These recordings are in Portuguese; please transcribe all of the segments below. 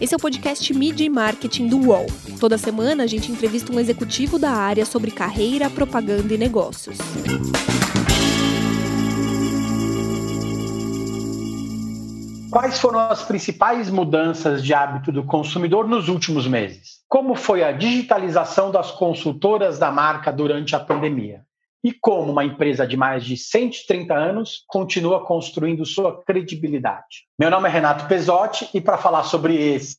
Esse é o podcast Media e Marketing do UOL. Toda semana a gente entrevista um executivo da área sobre carreira, propaganda e negócios. Quais foram as principais mudanças de hábito do consumidor nos últimos meses? Como foi a digitalização das consultoras da marca durante a pandemia? E como uma empresa de mais de 130 anos continua construindo sua credibilidade. Meu nome é Renato Pesotti e para falar sobre esses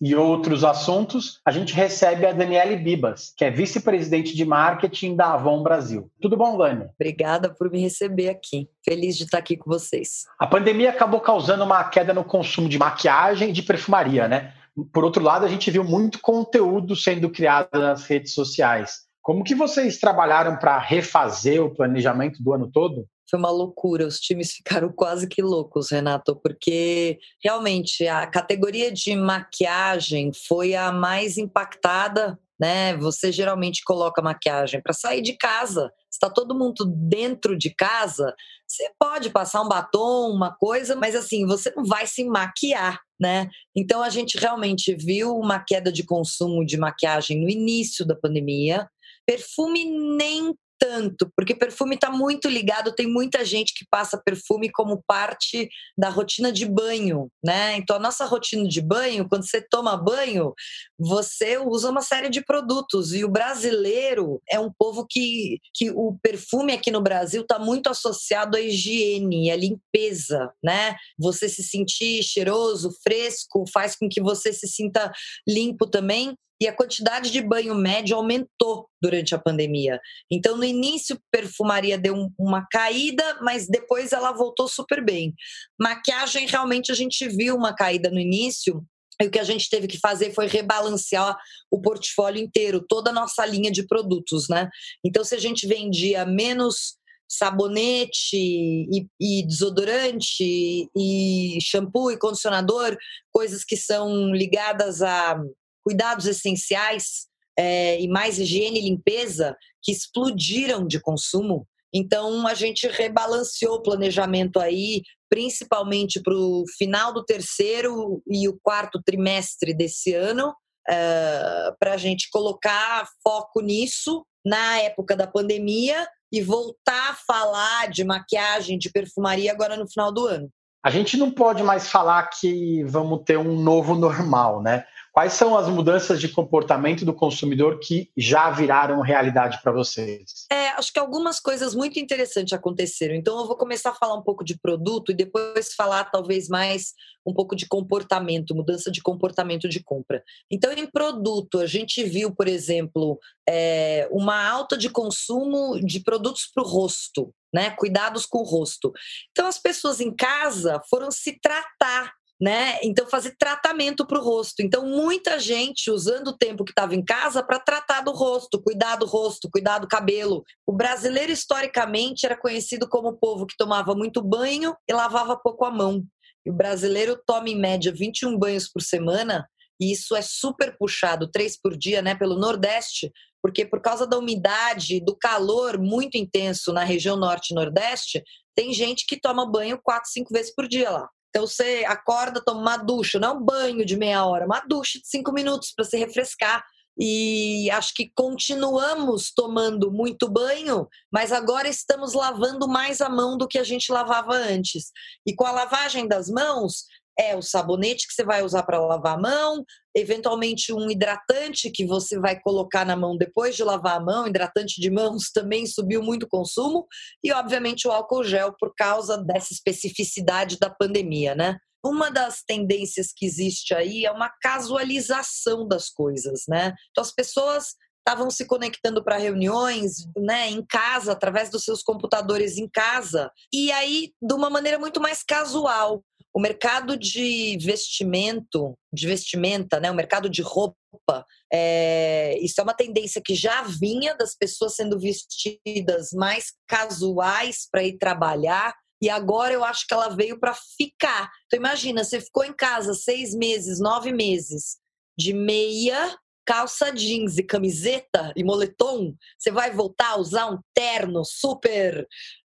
e outros assuntos, a gente recebe a Daniele Bibas, que é vice-presidente de marketing da Avon Brasil. Tudo bom, Vânia? Obrigada por me receber aqui. Feliz de estar aqui com vocês. A pandemia acabou causando uma queda no consumo de maquiagem e de perfumaria, né? Por outro lado, a gente viu muito conteúdo sendo criado nas redes sociais. Como que vocês trabalharam para refazer o planejamento do ano todo? Foi uma loucura, os times ficaram quase que loucos, Renato, porque realmente a categoria de maquiagem foi a mais impactada né? Você geralmente coloca maquiagem para sair de casa. Está todo mundo dentro de casa. Você pode passar um batom, uma coisa, mas assim você não vai se maquiar, né? Então a gente realmente viu uma queda de consumo de maquiagem no início da pandemia. Perfume nem tanto, porque perfume está muito ligado, tem muita gente que passa perfume como parte da rotina de banho, né? Então a nossa rotina de banho, quando você toma banho, você usa uma série de produtos e o brasileiro é um povo que, que o perfume aqui no Brasil está muito associado à higiene, à limpeza, né? Você se sentir cheiroso, fresco, faz com que você se sinta limpo também e a quantidade de banho médio aumentou durante a pandemia. Então, no início, perfumaria deu uma caída, mas depois ela voltou super bem. Maquiagem, realmente, a gente viu uma caída no início. E o que a gente teve que fazer foi rebalancear o portfólio inteiro, toda a nossa linha de produtos, né? Então, se a gente vendia menos sabonete e, e, desodorante e shampoo e condicionador, coisas que são ligadas a cuidados essenciais é, e mais higiene e limpeza que explodiram de consumo. Então a gente rebalanceou o planejamento aí, principalmente para o final do terceiro e o quarto trimestre desse ano, é, para a gente colocar foco nisso na época da pandemia e voltar a falar de maquiagem, de perfumaria agora no final do ano. A gente não pode mais falar que vamos ter um novo normal, né? Quais são as mudanças de comportamento do consumidor que já viraram realidade para vocês? É, acho que algumas coisas muito interessantes aconteceram. Então, eu vou começar a falar um pouco de produto e depois falar talvez mais um pouco de comportamento, mudança de comportamento de compra. Então, em produto, a gente viu, por exemplo, é, uma alta de consumo de produtos para o rosto. Né, cuidados com o rosto. Então, as pessoas em casa foram se tratar né? Então, fazer tratamento para o rosto. Então, muita gente usando o tempo que estava em casa para tratar do rosto, cuidar do rosto, cuidar do cabelo. O brasileiro, historicamente, era conhecido como o povo que tomava muito banho e lavava pouco a mão. E o brasileiro toma, em média, 21 banhos por semana, e isso é super puxado, três por dia, né, pelo Nordeste, porque por causa da umidade, do calor muito intenso na região Norte e Nordeste, tem gente que toma banho quatro, cinco vezes por dia lá. Então você acorda, toma uma ducha, não um banho de meia hora, uma ducha de cinco minutos para se refrescar. E acho que continuamos tomando muito banho, mas agora estamos lavando mais a mão do que a gente lavava antes. E com a lavagem das mãos, é o sabonete que você vai usar para lavar a mão, eventualmente um hidratante que você vai colocar na mão depois de lavar a mão, hidratante de mãos também subiu muito o consumo, e obviamente o álcool gel por causa dessa especificidade da pandemia, né? Uma das tendências que existe aí é uma casualização das coisas, né? Então as pessoas estavam se conectando para reuniões, né, em casa, através dos seus computadores em casa, e aí de uma maneira muito mais casual. O mercado de vestimento, de vestimenta, né, o mercado de roupa, é, isso é uma tendência que já vinha das pessoas sendo vestidas mais casuais para ir trabalhar. E agora eu acho que ela veio para ficar. Então imagina, você ficou em casa seis meses, nove meses, de meia, calça jeans e camiseta e moletom, você vai voltar a usar um terno super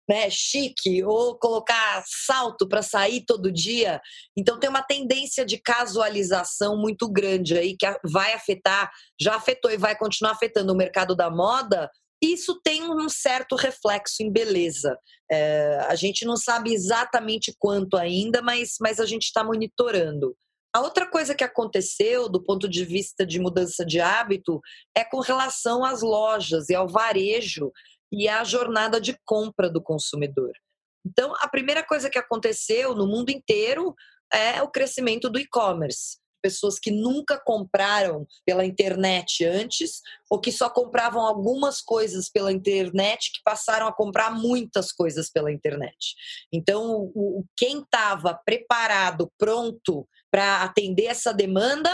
né, chique ou colocar salto para sair todo dia. Então tem uma tendência de casualização muito grande aí que vai afetar, já afetou e vai continuar afetando o mercado da moda. Isso tem um certo reflexo em beleza. É, a gente não sabe exatamente quanto ainda, mas, mas a gente está monitorando. A outra coisa que aconteceu do ponto de vista de mudança de hábito é com relação às lojas e ao varejo e à jornada de compra do consumidor. Então, a primeira coisa que aconteceu no mundo inteiro é o crescimento do e-commerce. Pessoas que nunca compraram pela internet antes, ou que só compravam algumas coisas pela internet, que passaram a comprar muitas coisas pela internet. Então, o, quem estava preparado, pronto para atender essa demanda,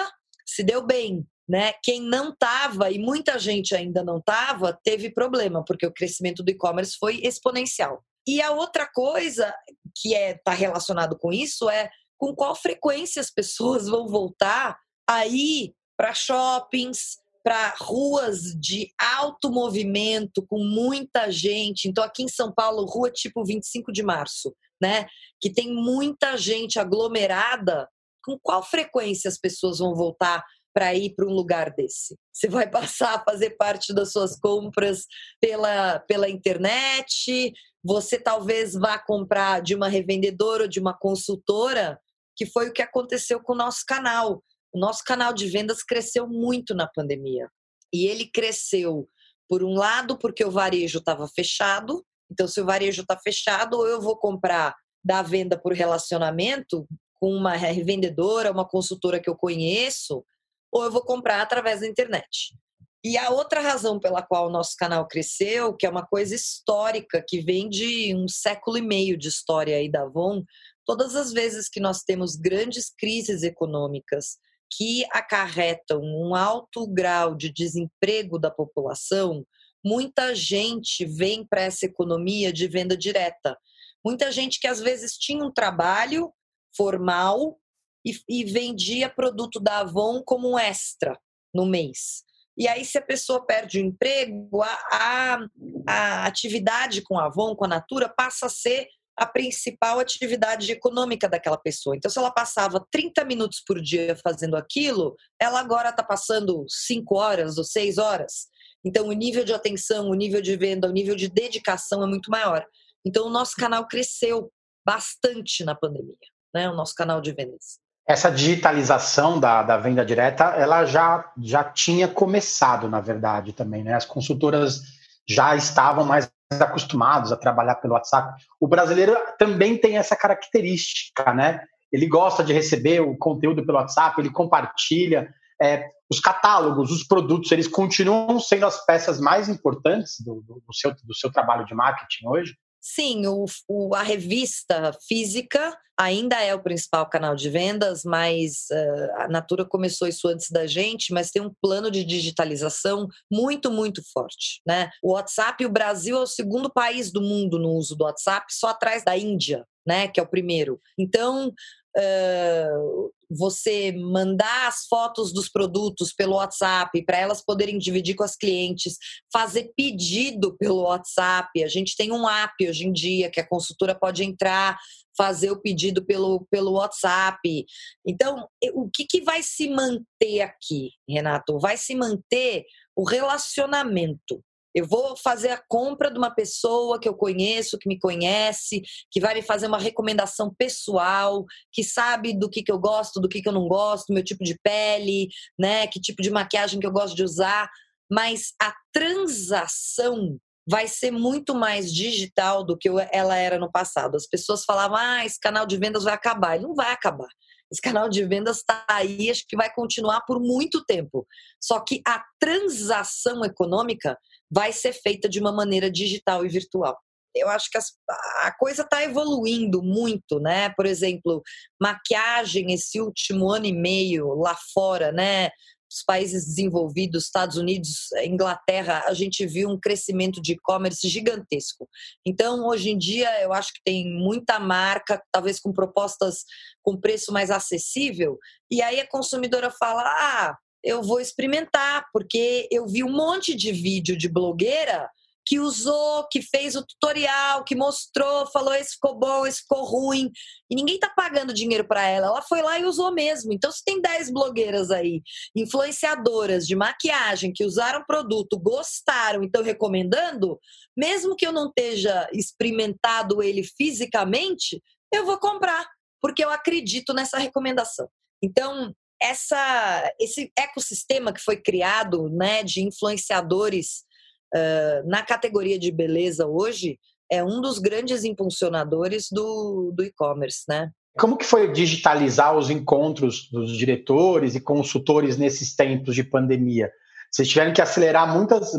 se deu bem, né? Quem não estava, e muita gente ainda não estava, teve problema, porque o crescimento do e-commerce foi exponencial. E a outra coisa que é tá relacionado com isso é com qual frequência as pessoas vão voltar aí para shoppings, para ruas de alto movimento, com muita gente. Então, aqui em São Paulo, rua tipo 25 de março, né? Que tem muita gente aglomerada. Com qual frequência as pessoas vão voltar para ir para um lugar desse? Você vai passar a fazer parte das suas compras pela, pela internet? Você talvez vá comprar de uma revendedora ou de uma consultora, que foi o que aconteceu com o nosso canal. O nosso canal de vendas cresceu muito na pandemia. E ele cresceu, por um lado, porque o varejo estava fechado. Então, se o varejo está fechado, ou eu vou comprar da venda por relacionamento com uma revendedora, uma consultora que eu conheço, ou eu vou comprar através da internet. E a outra razão pela qual o nosso canal cresceu, que é uma coisa histórica, que vem de um século e meio de história aí da Avon, todas as vezes que nós temos grandes crises econômicas que acarretam um alto grau de desemprego da população, muita gente vem para essa economia de venda direta. Muita gente que às vezes tinha um trabalho formal, e, e vendia produto da Avon como um extra no mês. E aí, se a pessoa perde o emprego, a, a, a atividade com a Avon, com a Natura, passa a ser a principal atividade econômica daquela pessoa. Então, se ela passava 30 minutos por dia fazendo aquilo, ela agora está passando 5 horas ou 6 horas. Então, o nível de atenção, o nível de venda, o nível de dedicação é muito maior. Então, o nosso canal cresceu bastante na pandemia, né? O nosso canal de vendas essa digitalização da, da venda direta, ela já, já tinha começado, na verdade, também, né? As consultoras já estavam mais acostumados a trabalhar pelo WhatsApp. O brasileiro também tem essa característica, né? Ele gosta de receber o conteúdo pelo WhatsApp, ele compartilha. É, os catálogos, os produtos, eles continuam sendo as peças mais importantes do, do, do, seu, do seu trabalho de marketing hoje? Sim, o, o, a revista física ainda é o principal canal de vendas, mas uh, a Natura começou isso antes da gente, mas tem um plano de digitalização muito, muito forte. Né? O WhatsApp, o Brasil é o segundo país do mundo no uso do WhatsApp, só atrás da Índia, né, que é o primeiro. Então, uh, você mandar as fotos dos produtos pelo WhatsApp para elas poderem dividir com as clientes, fazer pedido pelo WhatsApp. A gente tem um app hoje em dia que a consultora pode entrar, fazer o pedido pelo, pelo WhatsApp. Então, o que, que vai se manter aqui, Renato? Vai se manter o relacionamento. Eu vou fazer a compra de uma pessoa que eu conheço, que me conhece, que vai me fazer uma recomendação pessoal, que sabe do que, que eu gosto, do que, que eu não gosto, meu tipo de pele, né? Que tipo de maquiagem que eu gosto de usar. Mas a transação vai ser muito mais digital do que ela era no passado. As pessoas falavam, ah, esse canal de vendas vai acabar. Ele não vai acabar. Esse canal de vendas está aí, acho que vai continuar por muito tempo. Só que a transação econômica vai ser feita de uma maneira digital e virtual. Eu acho que as, a coisa está evoluindo muito, né? Por exemplo, maquiagem esse último ano e meio lá fora, né? Os países desenvolvidos, Estados Unidos, Inglaterra, a gente viu um crescimento de e-commerce gigantesco. Então, hoje em dia, eu acho que tem muita marca, talvez com propostas com preço mais acessível, e aí a consumidora fala: ah, eu vou experimentar, porque eu vi um monte de vídeo de blogueira que usou, que fez o tutorial, que mostrou, falou esse ficou bom, esse ficou ruim. E ninguém tá pagando dinheiro para ela. Ela foi lá e usou mesmo. Então, se tem 10 blogueiras aí, influenciadoras de maquiagem que usaram produto, gostaram e estão recomendando, mesmo que eu não esteja experimentado ele fisicamente, eu vou comprar, porque eu acredito nessa recomendação. Então, essa, esse ecossistema que foi criado né, de influenciadores uh, na categoria de beleza hoje é um dos grandes impulsionadores do, do e-commerce, né? Como que foi digitalizar os encontros dos diretores e consultores nesses tempos de pandemia? Vocês tiveram que acelerar muitas,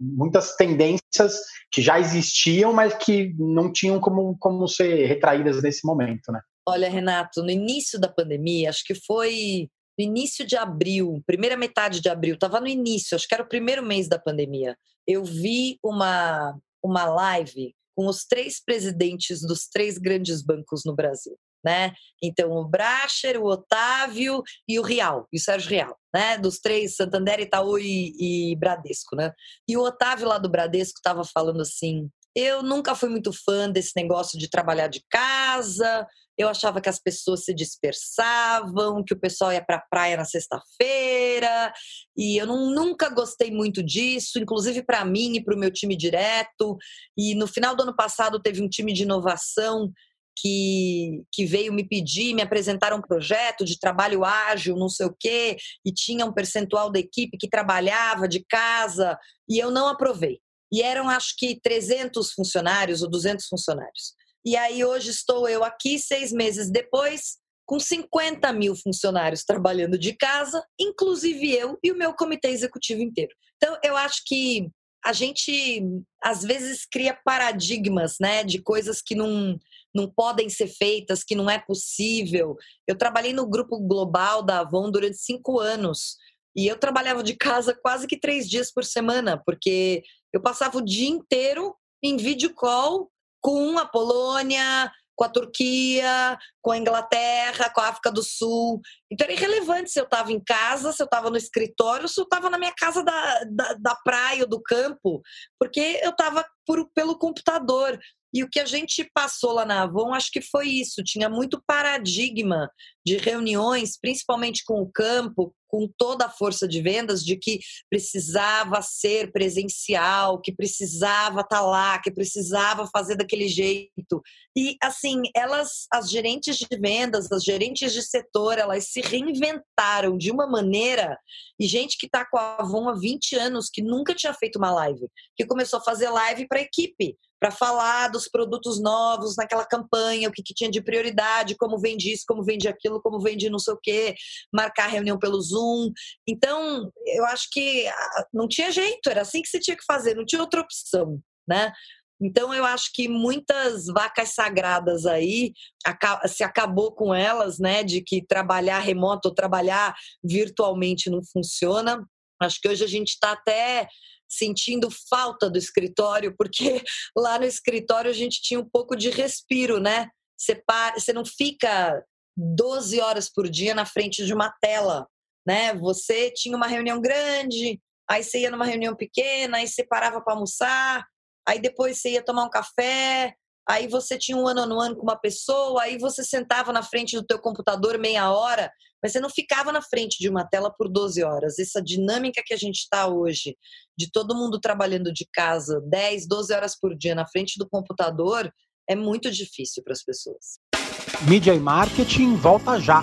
muitas tendências que já existiam, mas que não tinham como, como ser retraídas nesse momento, né? Olha, Renato, no início da pandemia, acho que foi no início de abril, primeira metade de abril, estava no início, acho que era o primeiro mês da pandemia. Eu vi uma, uma live com os três presidentes dos três grandes bancos no Brasil. Né? Então, o Bracher, o Otávio e o Real, e o Sérgio Real, né? Dos três, Santander, Itaú e, e Bradesco, né? E o Otávio lá do Bradesco estava falando assim: eu nunca fui muito fã desse negócio de trabalhar de casa, eu achava que as pessoas se dispersavam, que o pessoal ia para a praia na sexta-feira, e eu não, nunca gostei muito disso, inclusive para mim e para o meu time direto. E no final do ano passado teve um time de inovação que, que veio me pedir, me apresentar um projeto de trabalho ágil, não sei o quê, e tinha um percentual da equipe que trabalhava de casa, e eu não aprovei. E eram, acho que, 300 funcionários ou 200 funcionários. E aí hoje estou eu aqui, seis meses depois, com 50 mil funcionários trabalhando de casa, inclusive eu e o meu comitê executivo inteiro. Então, eu acho que a gente às vezes cria paradigmas, né, de coisas que não, não podem ser feitas, que não é possível. Eu trabalhei no grupo global da Avon durante cinco anos e eu trabalhava de casa quase que três dias por semana, porque eu passava o dia inteiro em vídeo call com a Polônia, com a Turquia, com a Inglaterra, com a África do Sul. Então era irrelevante se eu estava em casa, se eu estava no escritório, se eu estava na minha casa da, da, da praia ou do campo, porque eu estava pelo computador. E o que a gente passou lá na Avon, acho que foi isso. Tinha muito paradigma de reuniões, principalmente com o campo, com toda a força de vendas, de que precisava ser presencial, que precisava estar tá lá, que precisava fazer daquele jeito. E, assim, elas, as gerentes de vendas, as gerentes de setor, elas se reinventaram de uma maneira. E gente que está com a Avon há 20 anos, que nunca tinha feito uma live, que começou a fazer live para a equipe para falar dos produtos novos naquela campanha, o que, que, tinha de prioridade, como vende isso, como vende aquilo, como vende não sei o quê, marcar reunião pelo Zoom. Então, eu acho que ah, não tinha jeito, era assim que se tinha que fazer, não tinha outra opção, né? Então, eu acho que muitas vacas sagradas aí se acabou com elas, né? De que trabalhar remoto ou trabalhar virtualmente não funciona. Acho que hoje a gente está até sentindo falta do escritório, porque lá no escritório a gente tinha um pouco de respiro, né? Você, você não fica 12 horas por dia na frente de uma tela, né? Você tinha uma reunião grande, aí você ia numa reunião pequena, aí você parava para almoçar, aí depois você ia tomar um café, aí você tinha um ano a ano com uma pessoa, aí você sentava na frente do teu computador meia hora, mas você não ficava na frente de uma tela por 12 horas. Essa dinâmica que a gente está hoje, de todo mundo trabalhando de casa 10, 12 horas por dia na frente do computador, é muito difícil para as pessoas. Mídia e marketing volta já.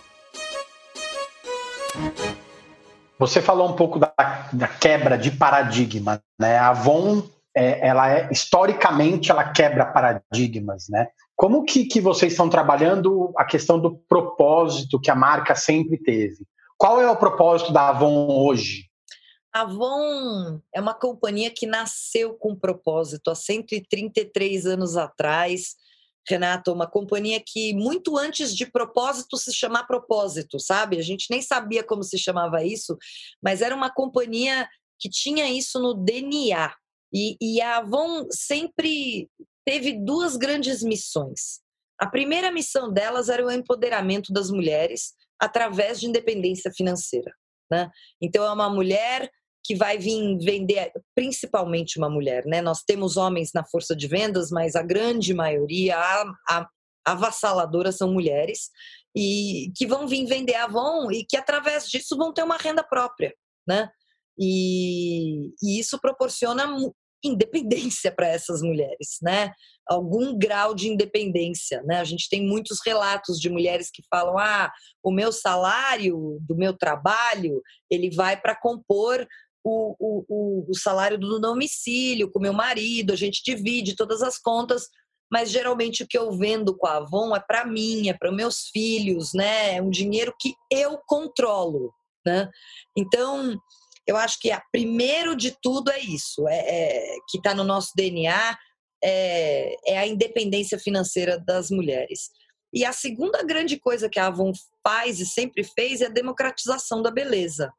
Você falou um pouco da, da quebra de paradigma, né? A Avon, é, ela é historicamente ela quebra paradigmas, né? Como que, que vocês estão trabalhando a questão do propósito que a marca sempre teve? Qual é o propósito da Avon hoje? A Avon é uma companhia que nasceu com propósito há 133 anos atrás. Renato, uma companhia que muito antes de propósito se chamar propósito, sabe? A gente nem sabia como se chamava isso, mas era uma companhia que tinha isso no DNA. E, e a Avon sempre teve duas grandes missões. A primeira missão delas era o empoderamento das mulheres através de independência financeira. Né? Então, é uma mulher que vai vir vender, principalmente uma mulher, né? Nós temos homens na força de vendas, mas a grande maioria, a, a, avassaladora, são mulheres e que vão vir vender Avon e que através disso vão ter uma renda própria, né? E, e isso proporciona independência para essas mulheres, né? Algum grau de independência, né? A gente tem muitos relatos de mulheres que falam: "Ah, o meu salário do meu trabalho, ele vai para compor o, o, o salário do domicílio com meu marido, a gente divide todas as contas, mas geralmente o que eu vendo com a Avon é para mim, é para meus filhos, né? É um dinheiro que eu controlo, né? Então, eu acho que a primeiro de tudo é isso, é, é que está no nosso DNA, é, é a independência financeira das mulheres. E a segunda grande coisa que a Avon faz e sempre fez é a democratização da beleza.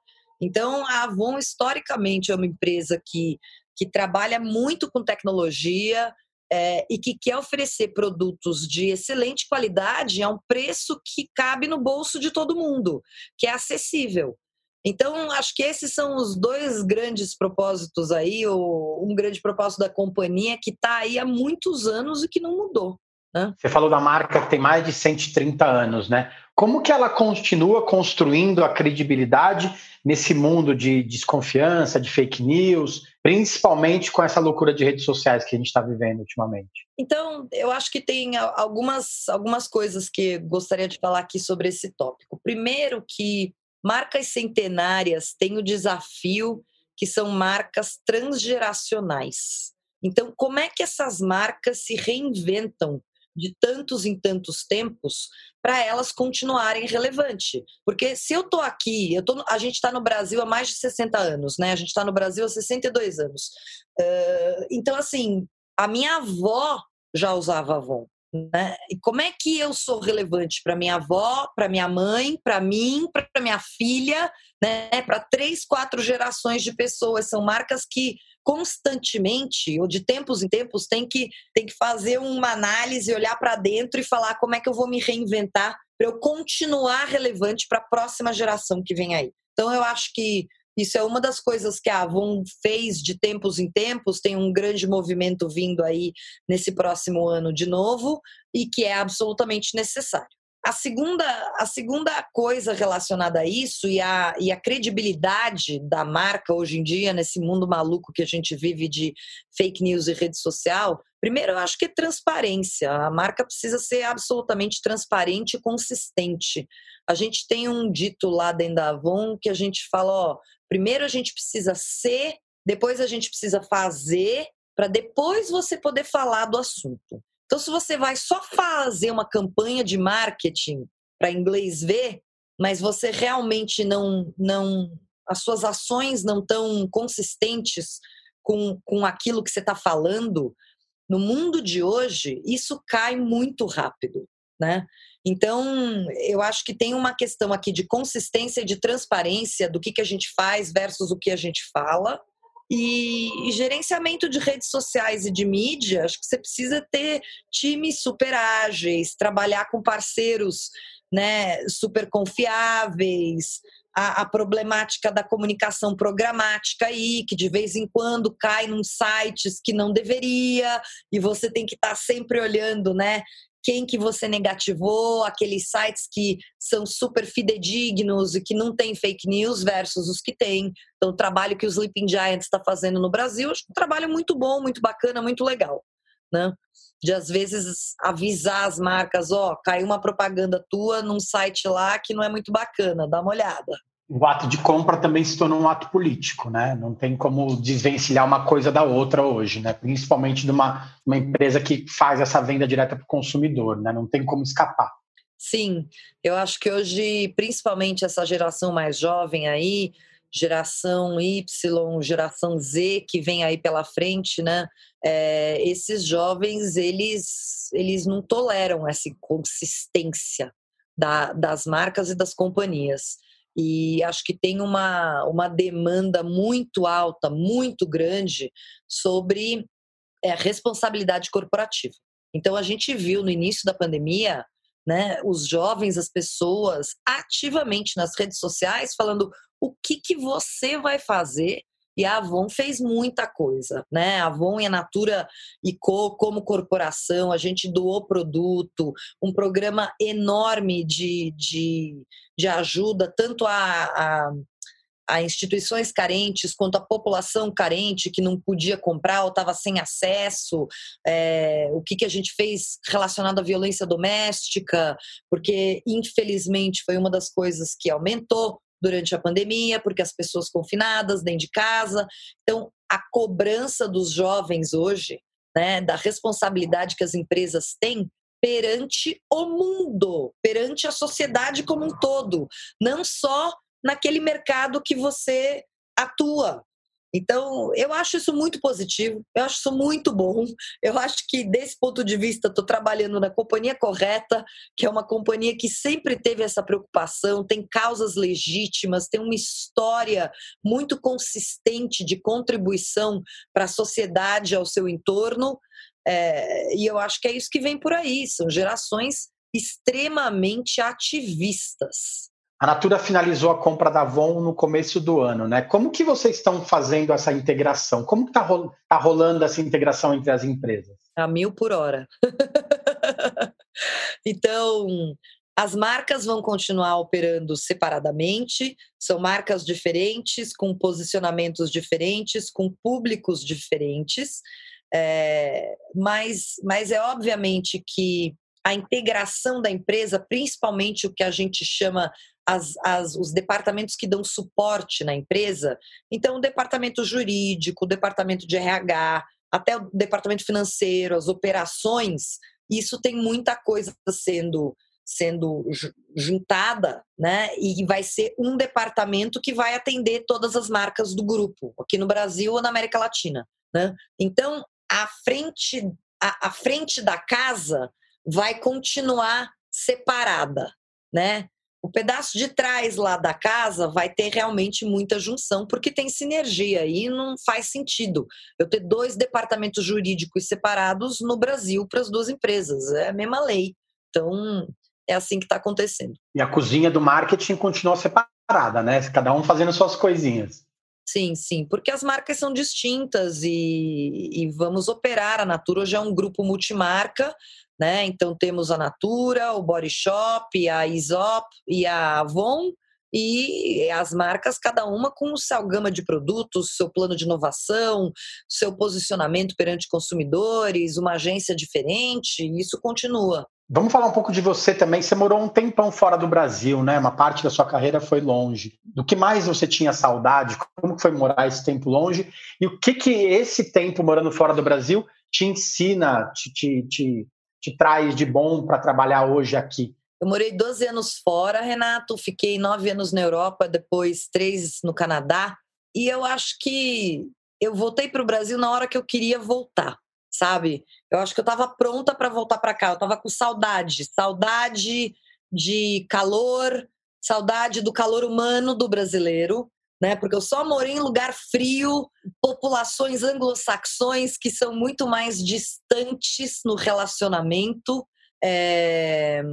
Então, a Avon, historicamente, é uma empresa que, que trabalha muito com tecnologia é, e que quer oferecer produtos de excelente qualidade a um preço que cabe no bolso de todo mundo, que é acessível. Então, acho que esses são os dois grandes propósitos aí, ou um grande propósito da companhia que está aí há muitos anos e que não mudou. Né? Você falou da marca que tem mais de 130 anos, né? Como que ela continua construindo a credibilidade nesse mundo de desconfiança, de fake news, principalmente com essa loucura de redes sociais que a gente está vivendo ultimamente? Então, eu acho que tem algumas, algumas coisas que gostaria de falar aqui sobre esse tópico. Primeiro, que marcas centenárias têm o desafio que são marcas transgeracionais. Então, como é que essas marcas se reinventam de tantos em tantos tempos para elas continuarem relevantes. Porque se eu estou aqui, eu tô, a gente está no Brasil há mais de 60 anos, né? A gente está no Brasil há 62 anos. Uh, então, assim, a minha avó já usava Avon. Né? E como é que eu sou relevante para minha avó, para minha mãe, para mim, para minha filha, né? para três, quatro gerações de pessoas? São marcas que constantemente, ou de tempos em tempos, tem que, tem que fazer uma análise, olhar para dentro e falar como é que eu vou me reinventar para eu continuar relevante para a próxima geração que vem aí. Então, eu acho que isso é uma das coisas que a Avon fez de tempos em tempos, tem um grande movimento vindo aí nesse próximo ano de novo e que é absolutamente necessário. A segunda, a segunda coisa relacionada a isso e a, e a credibilidade da marca hoje em dia, nesse mundo maluco que a gente vive de fake news e rede social, primeiro eu acho que é transparência. A marca precisa ser absolutamente transparente e consistente. A gente tem um dito lá dentro da Avon que a gente fala: ó, primeiro a gente precisa ser, depois a gente precisa fazer, para depois você poder falar do assunto. Então, se você vai só fazer uma campanha de marketing para inglês ver, mas você realmente não, não, as suas ações não estão consistentes com, com aquilo que você está falando, no mundo de hoje, isso cai muito rápido, né? Então, eu acho que tem uma questão aqui de consistência e de transparência do que, que a gente faz versus o que a gente fala, e, e, gerenciamento de redes sociais e de mídia, acho que você precisa ter times super ágeis, trabalhar com parceiros né, super confiáveis, a, a, problemática da comunicação programática aí, que de vez em quando cai num sites que não deveria, e você tem que estar tá sempre olhando, né? Quem que você negativou, aqueles sites que são super fidedignos e que não tem fake news versus os que têm. Então, o trabalho que o Sleeping Giants está fazendo no Brasil, acho um trabalho muito bom, muito bacana, muito legal. Né? De às vezes avisar as marcas, ó, oh, caiu uma propaganda tua num site lá que não é muito bacana, dá uma olhada o ato de compra também se tornou um ato político, né? Não tem como desvencilhar uma coisa da outra hoje, né? Principalmente de uma, uma empresa que faz essa venda direta para o consumidor, né? Não tem como escapar. Sim, eu acho que hoje, principalmente essa geração mais jovem aí, geração Y, geração Z que vem aí pela frente, né? É, esses jovens eles eles não toleram essa consistência da, das marcas e das companhias e acho que tem uma, uma demanda muito alta, muito grande sobre é, responsabilidade corporativa. Então a gente viu no início da pandemia né, os jovens, as pessoas ativamente nas redes sociais falando o que, que você vai fazer e a Avon fez muita coisa, né? A Avon e a Natura e Co como corporação, a gente doou produto, um programa enorme de, de, de ajuda tanto a, a a instituições carentes quanto a população carente que não podia comprar ou estava sem acesso, é, o que, que a gente fez relacionado à violência doméstica, porque infelizmente foi uma das coisas que aumentou durante a pandemia, porque as pessoas confinadas dentro de casa. Então, a cobrança dos jovens hoje, né, da responsabilidade que as empresas têm perante o mundo, perante a sociedade como um todo, não só naquele mercado que você atua. Então, eu acho isso muito positivo, eu acho isso muito bom. Eu acho que, desse ponto de vista, estou trabalhando na companhia correta, que é uma companhia que sempre teve essa preocupação, tem causas legítimas, tem uma história muito consistente de contribuição para a sociedade, ao seu entorno. É, e eu acho que é isso que vem por aí, são gerações extremamente ativistas. A Natura finalizou a compra da Avon no começo do ano, né? Como que vocês estão fazendo essa integração? Como está tá rolando essa integração entre as empresas? A mil por hora. então, as marcas vão continuar operando separadamente, são marcas diferentes, com posicionamentos diferentes, com públicos diferentes, é, mas, mas é obviamente que a integração da empresa, principalmente o que a gente chama as, as, os departamentos que dão suporte na empresa. Então, o departamento jurídico, o departamento de RH, até o departamento financeiro, as operações, isso tem muita coisa sendo sendo juntada, né? E vai ser um departamento que vai atender todas as marcas do grupo, aqui no Brasil ou na América Latina, né? Então, a frente a, a frente da casa vai continuar separada, né? o pedaço de trás lá da casa vai ter realmente muita junção, porque tem sinergia e não faz sentido eu ter dois departamentos jurídicos separados no Brasil para as duas empresas. É a mesma lei. Então, é assim que está acontecendo. E a cozinha do marketing continua separada, né? Cada um fazendo suas coisinhas. Sim, sim, porque as marcas são distintas e, e vamos operar. A Natura hoje é um grupo multimarca, né? Então temos a Natura, o Body Shop, a Isop e a Avon e as marcas, cada uma com sua gama de produtos, seu plano de inovação, seu posicionamento perante consumidores, uma agência diferente, isso continua. Vamos falar um pouco de você também. Você morou um tempão fora do Brasil, né? Uma parte da sua carreira foi longe. Do que mais você tinha saudade? Como foi morar esse tempo longe? E o que que esse tempo morando fora do Brasil te ensina, te, te, te te traz de bom para trabalhar hoje aqui? Eu morei 12 anos fora, Renato, fiquei nove anos na Europa, depois três no Canadá, e eu acho que eu voltei para o Brasil na hora que eu queria voltar, sabe? Eu acho que eu estava pronta para voltar para cá, eu estava com saudade, saudade de calor, saudade do calor humano do brasileiro, né? Porque eu só morei em lugar frio, populações anglo-saxões que são muito mais distantes no relacionamento. É,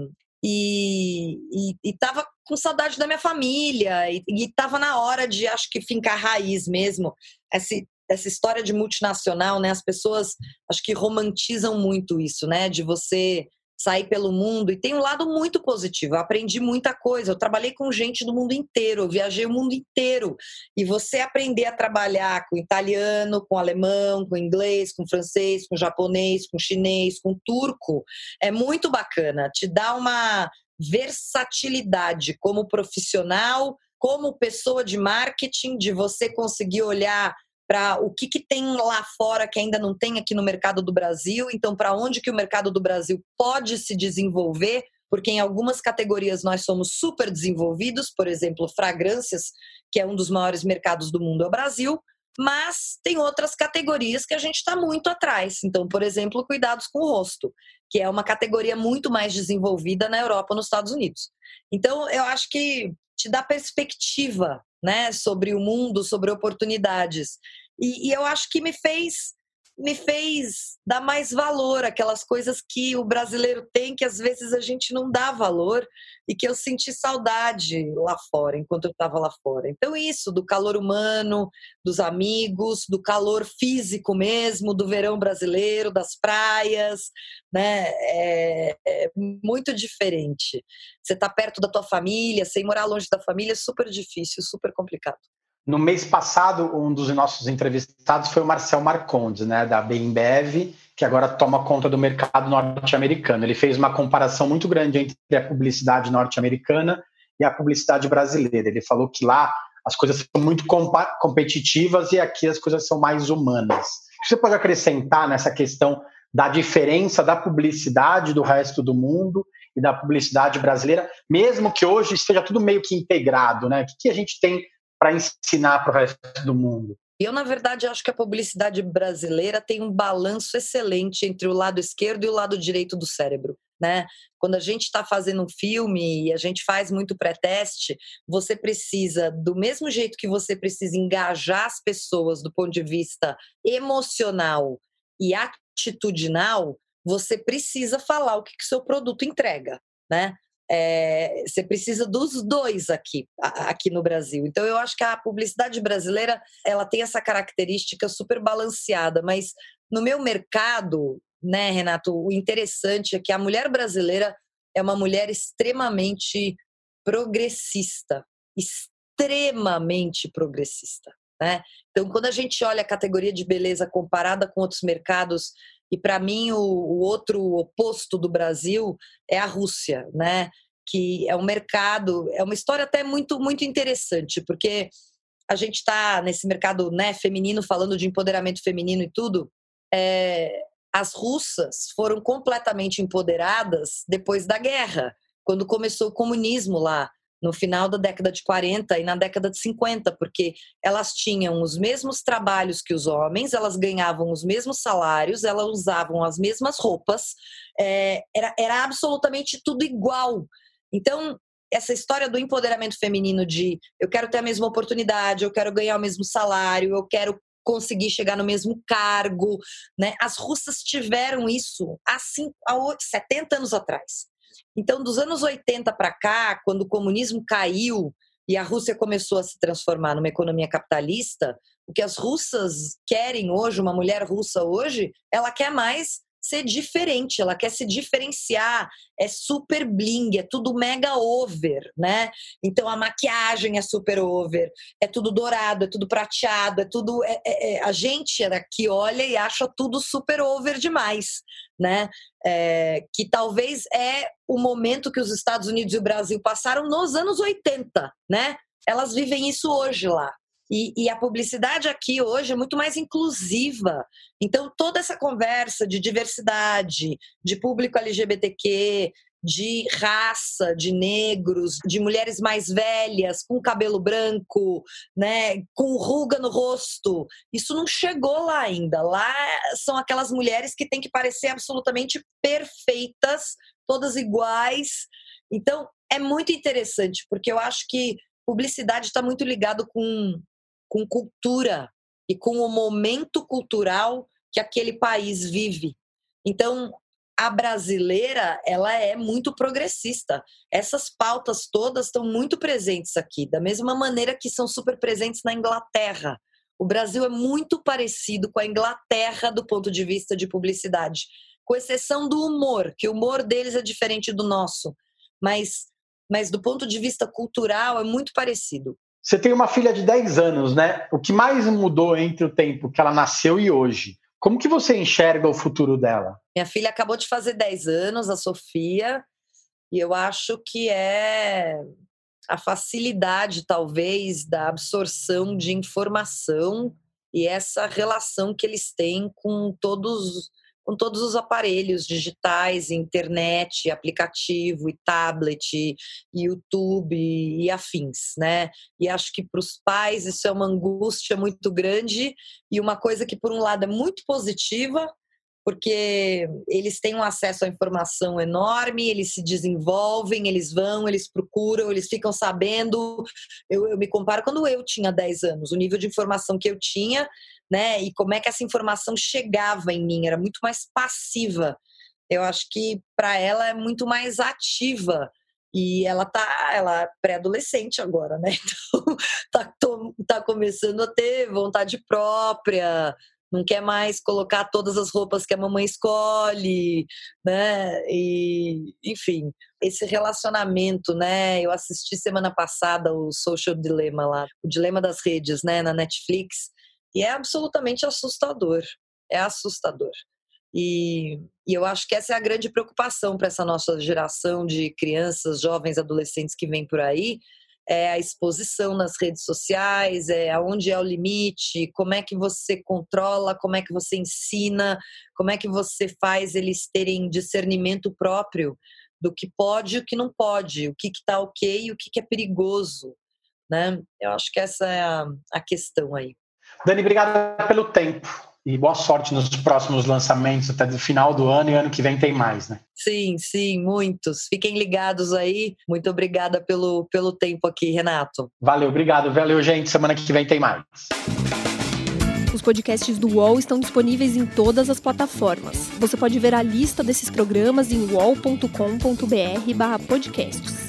e, e, tava com saudade da minha família e, e tava na hora de acho que fincar raiz mesmo essa, essa história de multinacional né as pessoas acho que romantizam muito isso né de você sair pelo mundo e tem um lado muito positivo. Eu aprendi muita coisa. Eu trabalhei com gente do mundo inteiro, eu viajei o mundo inteiro. E você aprender a trabalhar com italiano, com alemão, com inglês, com francês, com japonês, com chinês, com turco, é muito bacana. Te dá uma versatilidade como profissional, como pessoa de marketing, de você conseguir olhar para o que, que tem lá fora que ainda não tem aqui no mercado do Brasil, então para onde que o mercado do Brasil pode se desenvolver porque em algumas categorias nós somos super desenvolvidos, por exemplo, fragrâncias, que é um dos maiores mercados do mundo, é o Brasil, mas tem outras categorias que a gente está muito atrás. Então, por exemplo, cuidados com o rosto, que é uma categoria muito mais desenvolvida na Europa, nos Estados Unidos. Então, eu acho que te dá perspectiva, né, sobre o mundo, sobre oportunidades. E, e eu acho que me fez me fez dar mais valor aquelas coisas que o brasileiro tem que às vezes a gente não dá valor e que eu senti saudade lá fora enquanto eu estava lá fora. Então isso do calor humano, dos amigos, do calor físico mesmo, do verão brasileiro, das praias, né? É, é muito diferente. Você está perto da tua família, sem morar longe da família é super difícil, super complicado. No mês passado, um dos nossos entrevistados foi o Marcel Marcondes, né, da Bembev, que agora toma conta do mercado norte-americano. Ele fez uma comparação muito grande entre a publicidade norte-americana e a publicidade brasileira. Ele falou que lá as coisas são muito competitivas e aqui as coisas são mais humanas. Você pode acrescentar nessa questão da diferença da publicidade do resto do mundo e da publicidade brasileira, mesmo que hoje esteja tudo meio que integrado, né? O que a gente tem para ensinar para o resto do mundo? Eu, na verdade, acho que a publicidade brasileira tem um balanço excelente entre o lado esquerdo e o lado direito do cérebro. Né? Quando a gente está fazendo um filme e a gente faz muito pré-teste, você precisa, do mesmo jeito que você precisa engajar as pessoas do ponto de vista emocional e atitudinal, você precisa falar o que o seu produto entrega. Né? É, você precisa dos dois aqui, aqui no Brasil. Então eu acho que a publicidade brasileira ela tem essa característica super balanceada, mas no meu mercado, né, Renato, o interessante é que a mulher brasileira é uma mulher extremamente progressista, extremamente progressista. Né? Então, quando a gente olha a categoria de beleza comparada com outros mercados e para mim, o, o, outro oposto do Brasil é a Rússia, né? Que é um mercado, é uma história até muito, muito interessante, porque a gente está nesse mercado né, feminino, falando de empoderamento feminino e tudo. É, as russas foram completamente empoderadas depois da guerra, quando começou o comunismo lá no final da década de 40 e na década de 50, porque elas tinham os mesmos trabalhos que os homens, elas ganhavam os mesmos salários, elas usavam as mesmas roupas, é, era, era absolutamente tudo igual. Então, essa história do empoderamento feminino de eu quero ter a mesma oportunidade, eu quero ganhar o mesmo salário, eu quero conseguir chegar no mesmo cargo, né? As russas tiveram isso há, cinco, há 70 anos atrás. Então, dos anos 80 para cá, quando o comunismo caiu e a Rússia começou a se transformar numa economia capitalista, o que as russas querem hoje, uma mulher russa hoje, ela quer mais ser diferente, ela quer se diferenciar, é super bling, é tudo mega over, né? Então a maquiagem é super over, é tudo dourado, é tudo prateado, é tudo. É, é, é a gente aqui olha e acha tudo super over demais, né? É, que talvez é o momento que os Estados Unidos e o Brasil passaram nos anos 80, né? Elas vivem isso hoje lá. E, e, a publicidade aqui hoje é muito mais inclusiva. Então, toda essa conversa de diversidade, de público LGBTQ, de raça, de negros, de mulheres mais velhas, com cabelo branco, né, com ruga no rosto. Isso não chegou lá ainda. Lá são aquelas mulheres que têm que parecer absolutamente perfeitas, todas iguais. Então, é muito interessante, porque eu acho que publicidade está muito ligado com com cultura e com o momento cultural que aquele país vive. Então, a brasileira, ela é muito progressista. Essas pautas todas estão muito presentes aqui, da mesma maneira que são super presentes na Inglaterra. O Brasil é muito parecido com a Inglaterra do ponto de vista de publicidade, com exceção do humor, que o humor deles é diferente do nosso, mas mas do ponto de vista cultural é muito parecido. Você tem uma filha de 10 anos, né? O que mais mudou entre o tempo que ela nasceu e hoje? Como que você enxerga o futuro dela? Minha filha acabou de fazer 10 anos, a Sofia, e eu acho que é a facilidade, talvez, da absorção de informação e essa relação que eles têm com todos com todos os aparelhos digitais, internet, aplicativo e tablet, YouTube e afins, né? E acho que para os pais isso é uma angústia muito grande e uma coisa que por um lado é muito positiva, porque eles têm um acesso à informação enorme, eles se desenvolvem, eles vão, eles procuram, eles ficam sabendo. Eu, eu, me comparo quando eu tinha 10 anos, o nível de informação que eu tinha, né, e como é que essa informação chegava em mim, era muito mais passiva. Eu acho que para ela é muito mais ativa. E ela tá, ela é pré-adolescente agora, né? Então tá, tá começando a ter vontade própria, não quer mais colocar todas as roupas que a mamãe escolhe, né? E, enfim, esse relacionamento, né? Eu assisti semana passada o Social Dilemma lá, o Dilema das Redes, né, na Netflix, e é absolutamente assustador. É assustador. E, e eu acho que essa é a grande preocupação para essa nossa geração de crianças, jovens, adolescentes que vem por aí, é a exposição nas redes sociais, é aonde é o limite, como é que você controla, como é que você ensina, como é que você faz eles terem discernimento próprio do que pode e o que não pode, o que está ok e o que, que é perigoso. Né? Eu acho que essa é a, a questão aí. Dani, obrigada pelo tempo e boa sorte nos próximos lançamentos até o final do ano e ano que vem tem mais, né? Sim, sim, muitos. Fiquem ligados aí. Muito obrigada pelo, pelo tempo aqui, Renato. Valeu, obrigado. Valeu, gente. Semana que vem tem mais. Os podcasts do UOL estão disponíveis em todas as plataformas. Você pode ver a lista desses programas em wall.com.br/podcasts.